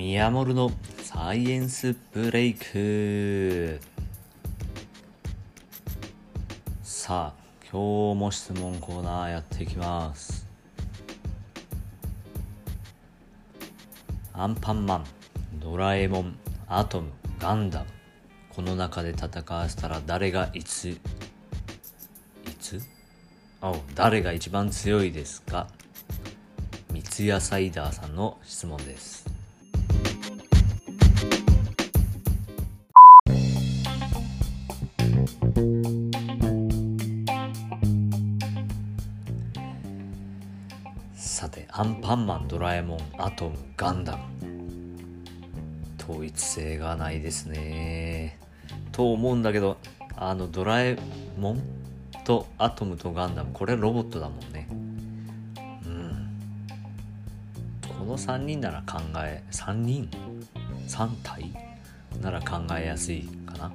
宮森のサイエンスブレイク。さあ今日も質問コーナーやっていきます。アンパンマンドラえもんアトムガンダム。この中で戦わせたら誰がいついつ？あ誰が一番強いですか？三ツ矢サイダーさんの質問です。てアンパンマンドラえもんアトムガンダム。統一性がないですね。と思うんだけどあのドラえもんとアトムとガンダムこれロボットだもんね。うん。この3人なら考え3人？3体？なら考えやすいかな。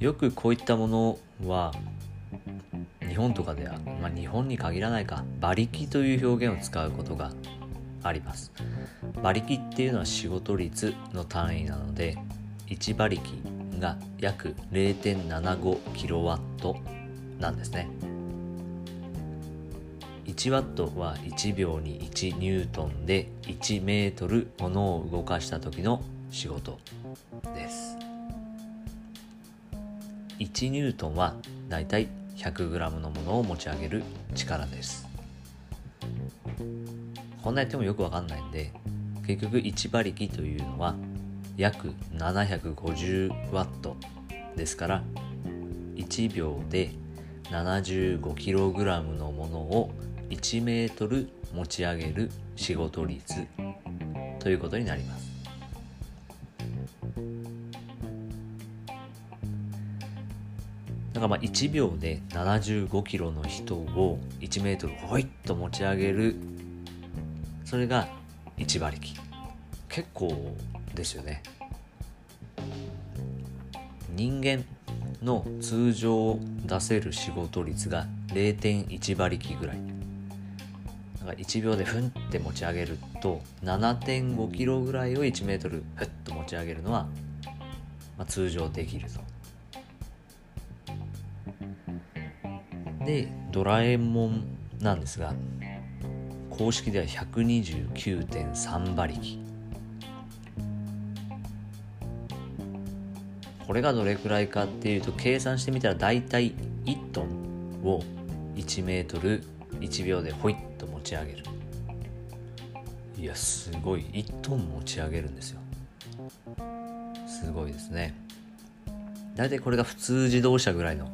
よくこういったものは本とかでは、まあ、日本に限らないか馬力という表現を使うことがあります。馬力っていうのは仕事率の単位なので1馬力が約 0.75kW なんですね。1ワットは1秒に1ニュートンで1メートルものを動かした時の仕事です。1ニュートンはだいたい 100g のものを持ち上げる力です。こんなやってもよくわかんないんで結局1馬力というのは約 750W ですから1秒で 75kg のものを1メートル持ち上げる仕事率ということになります。だかまあ1秒で75キロの人を1メートルほいっと持ち上げる。それが1馬力。結構ですよね。人間の通常出せる仕事率が0.1馬力ぐらい。だから1秒でふんって持ち上げると7.5キロぐらいを1メートルふっと持ち上げるのは、まあ、通常できると。でドラえもんなんですが公式では129.3馬力。これがどれくらいかっていうと計算してみたら大体1トンを1メートル1秒でほいっと持ち上げる。いやすごい。1トン持ち上げるんですよ。すごいですね。大体これが普通自動車ぐらいの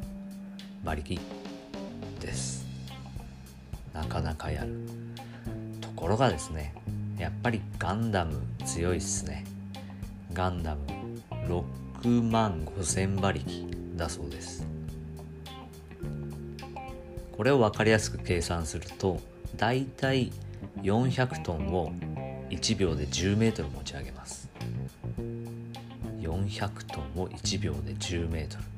馬力。です。なかなかやるところがですねやっぱりガンダム強いっすね。ガンダム6万5000馬力だそうです。これを分かりやすく計算するとだいたい400トンを1秒で10メートル持ち上げます。400トンを1秒で10メートル。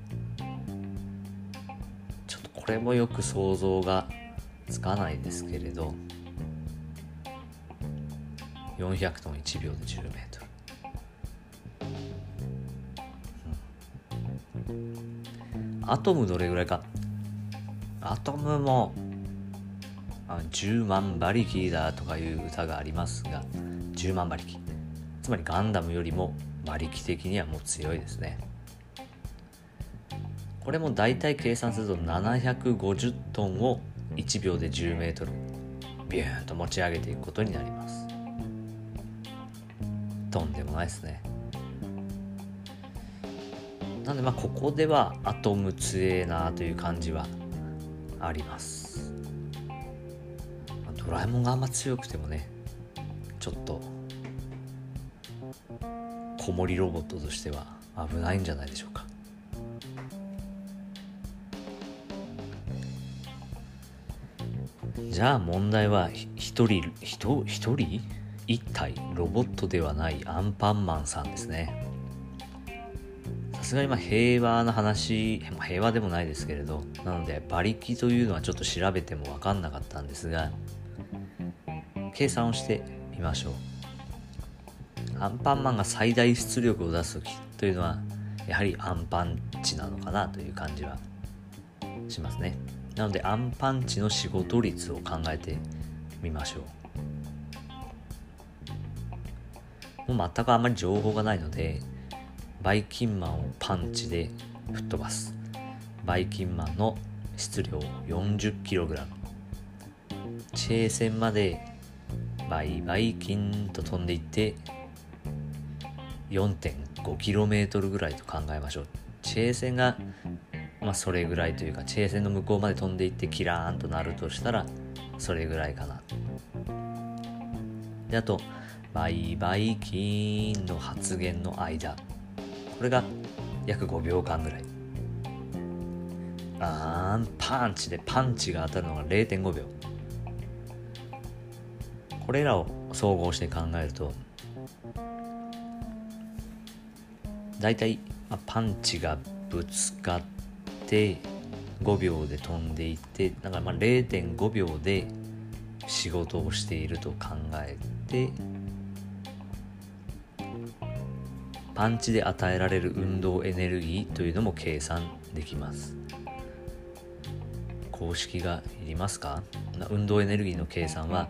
これもよく想像がつかないですけれど400トン1秒で10メートル。アトムどれぐらいか。アトムもあ10万馬力だとかいう歌がありますが10万馬力。つまりガンダムよりも馬力的にはもう強いですね。これも大体計算すると750トンを1秒で10メートルビューンと持ち上げていくことになります。とんでもないですね。なんでまあここではアトム強えなという感じはあります。ドラえもんがあんま強くてもねちょっと子守ロボットとしては危ないんじゃないでしょうか。じゃあ問題は一人一人？一体ロボットではないアンパンマンさんですね。さすがにま平和な話平和でもないですけれどなので馬力というのはちょっと調べても分かんなかったんですが計算をしてみましょう。アンパンマンが最大出力を出す時というのはやはりアンパンチなのかなという感じはしますね。なのでアンパンチの仕事率を考えてみましょう。もう全くあまり情報がないのでバイキンマンをパンチで吹っ飛ばす。バイキンマンの質量 40kg チェー線までバイバイキンと飛んでいって4 5 k m ぐらいと考えましょう。チェー線がまあそれぐらいというかチェー線の向こうまで飛んでいってキラーンとなるとしたらそれぐらいかな。であとバイバイキーンの発言の間。これが約5秒間ぐらい。あーんパンチでパンチが当たるのが0.5秒。これらを総合して考えると大体、まあ、パンチがぶつかって5秒で飛んでいってだからまあ0.5秒で仕事をしていると考えてパンチで与えられる運動エネルギーというのも計算できます。公式がいりますか？運動エネルギーの計算は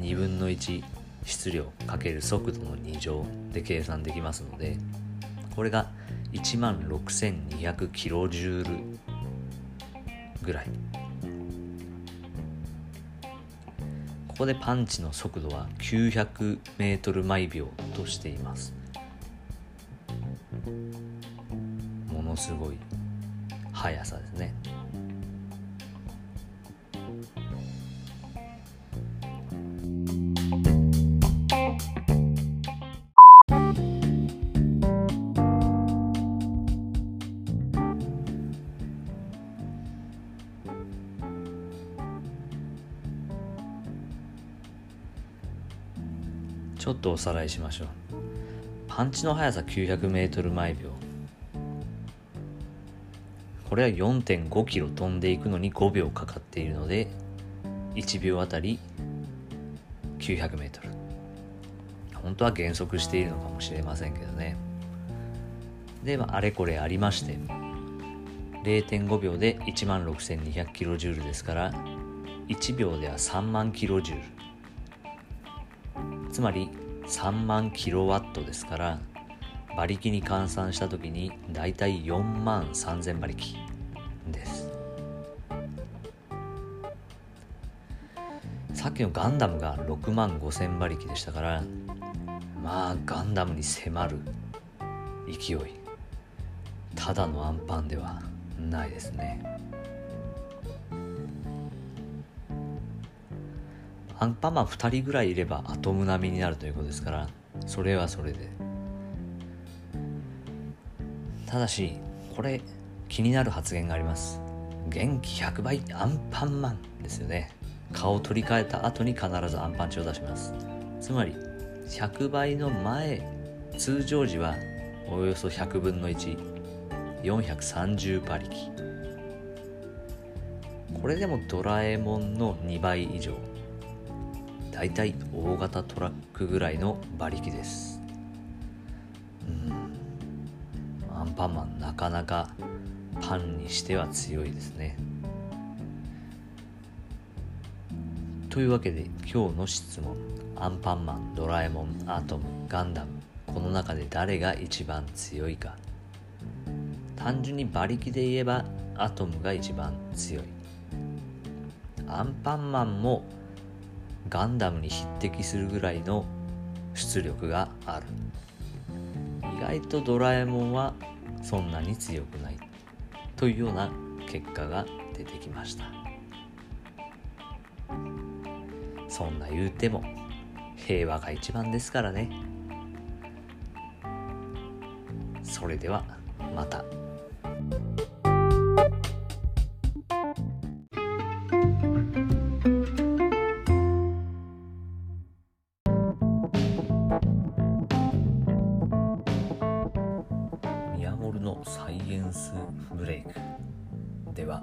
2分の1質量×速度の2乗で計算できますのでこれが1万6200キロジュールぐらい。ここでパンチの速度は900メートル毎秒としています。ものすごい速さですね。ちょっとおさらいしましょう。パンチの速さ 900m 毎秒これは4.5キロ飛んでいくのに5秒かかっているので1秒あたり 900m 本当は減速しているのかもしれませんけどね。で、まあ、あれこれありまして0.5秒で1万 6200kJ ですから1秒では3万 kJ つまり3万キロワットですから馬力に換算した時にだいたい4万3000馬力です。さっきのガンダムが6万5000馬力でしたからまあガンダムに迫る勢い。ただのアンパンではないですね。アンパンマン2人ぐらいいればアトム並みになるということですからそれはそれで。ただしこれ気になる発言があります。元気100倍アンパンマンですよね。顔を取り替えた後に必ずアンパンチを出します。つまり100倍の前通常時はおよそ100分の1430馬力。これでもドラえもんの2倍以上。大体大型トラックぐらいの馬力です。うん。アンパンマンなかなかパンにしては強いですね。というわけで今日の質問。アンパンマンドラえもんアトムガンダム。この中で誰が一番強いか。単純に馬力で言えばアトムが一番強い。アンパンマンもガンダムに匹敵するぐらいの出力がある。意外とドラえもんはそんなに強くないというような結果が出てきました。そんな言うても平和が一番ですからね。それではまた。ブレイク。では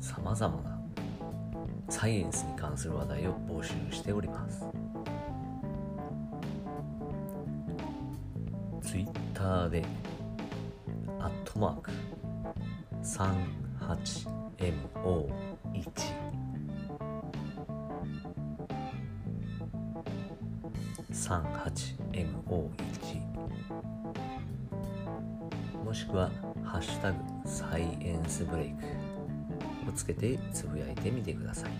さまざまなサイエンスに関する話題を募集しております。ツイッターでアットマーク 38MO1 38MO1 しくは「ハッシュタグサイエンスブレイク」をつけてつぶやいてみてください。